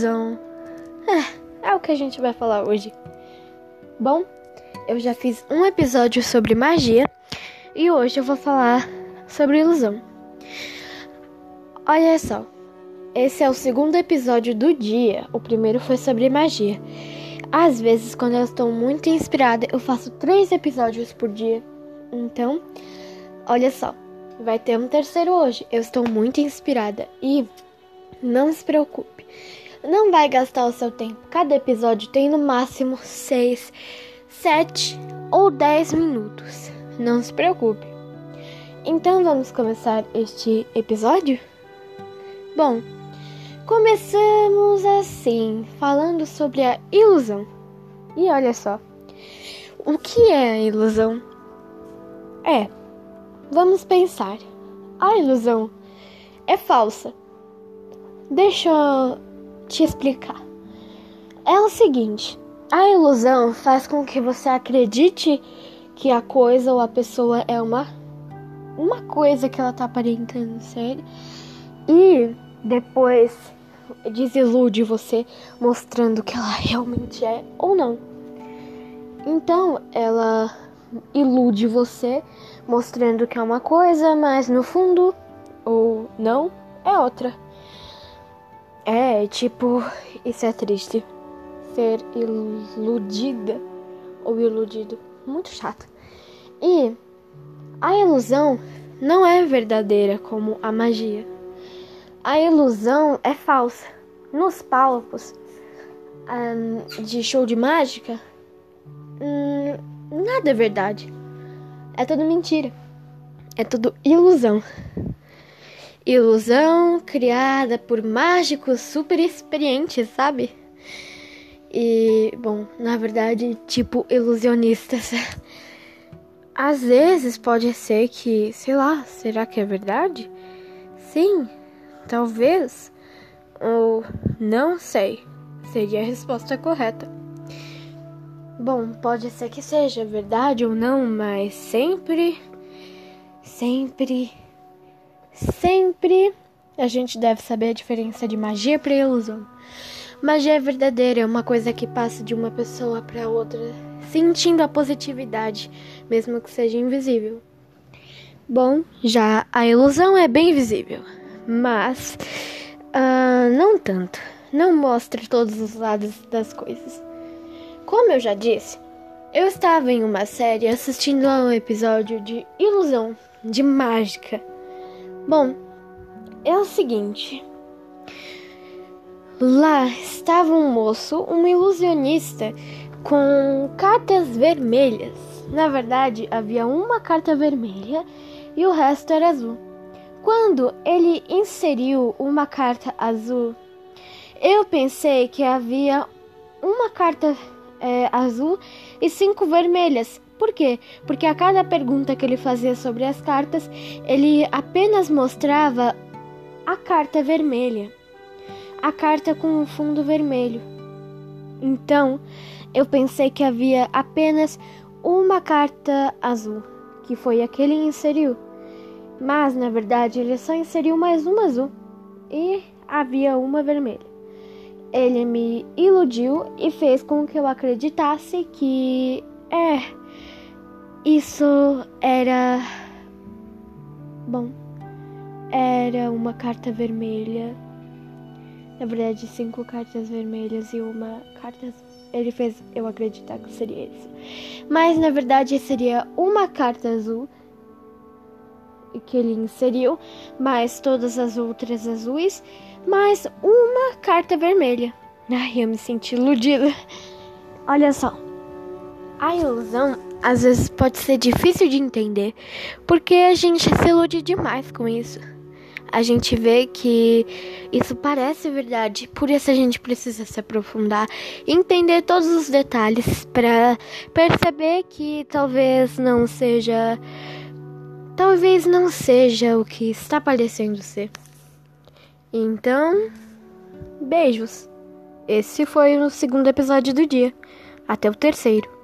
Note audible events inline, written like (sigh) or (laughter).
ilusão. É, é o que a gente vai falar hoje. Bom, eu já fiz um episódio sobre magia e hoje eu vou falar sobre ilusão. Olha só, esse é o segundo episódio do dia. O primeiro foi sobre magia. Às vezes, quando eu estou muito inspirada, eu faço três episódios por dia. Então, olha só, vai ter um terceiro hoje. Eu estou muito inspirada e não se preocupe. Não vai gastar o seu tempo. Cada episódio tem no máximo 6, 7 ou 10 minutos. Não se preocupe. Então vamos começar este episódio? Bom, começamos assim, falando sobre a ilusão. E olha só, o que é a ilusão? É, vamos pensar. A ilusão é falsa. Deixa te explicar. É o seguinte: a ilusão faz com que você acredite que a coisa ou a pessoa é uma uma coisa que ela tá aparentando ser e depois desilude você mostrando que ela realmente é ou não. Então, ela ilude você mostrando que é uma coisa, mas no fundo ou não é outra. É, tipo, isso é triste. Ser iludida ou iludido. Muito chato. E a ilusão não é verdadeira como a magia. A ilusão é falsa. Nos palcos um, de show de mágica, um, nada é verdade. É tudo mentira. É tudo ilusão ilusão criada por mágicos super experientes, sabe? E, bom, na verdade, tipo ilusionistas. (laughs) Às vezes pode ser que, sei lá, será que é verdade? Sim, talvez. Ou não sei. Seria a resposta correta. Bom, pode ser que seja verdade ou não, mas sempre, sempre Sempre a gente deve saber a diferença de magia para ilusão. Magia é verdadeira, é uma coisa que passa de uma pessoa para outra, sentindo a positividade, mesmo que seja invisível. Bom, já a ilusão é bem visível, mas uh, não tanto. Não mostra todos os lados das coisas. Como eu já disse, eu estava em uma série assistindo a um episódio de ilusão, de mágica. Bom, é o seguinte. Lá estava um moço, um ilusionista, com cartas vermelhas. Na verdade, havia uma carta vermelha e o resto era azul. Quando ele inseriu uma carta azul, eu pensei que havia uma carta é, azul e cinco vermelhas, por quê? Porque a cada pergunta que ele fazia sobre as cartas, ele apenas mostrava a carta vermelha, a carta com o fundo vermelho. Então, eu pensei que havia apenas uma carta azul, que foi a que ele inseriu. Mas, na verdade, ele só inseriu mais uma azul e havia uma vermelha. Ele me iludiu e fez com que eu acreditasse que é isso era. Bom, era uma carta vermelha. Na verdade, cinco cartas vermelhas e uma carta azul. Ele fez eu acreditar que seria isso. Mas na verdade seria uma carta azul que ele inseriu, mais todas as outras azuis, mais uma carta vermelha. Ai, eu me senti iludida. Olha só. A ilusão às vezes pode ser difícil de entender, porque a gente se ilude demais com isso. A gente vê que isso parece verdade, por isso a gente precisa se aprofundar entender todos os detalhes para perceber que talvez não seja talvez não seja o que está parecendo ser. Então, beijos. Esse foi o segundo episódio do dia. Até o terceiro.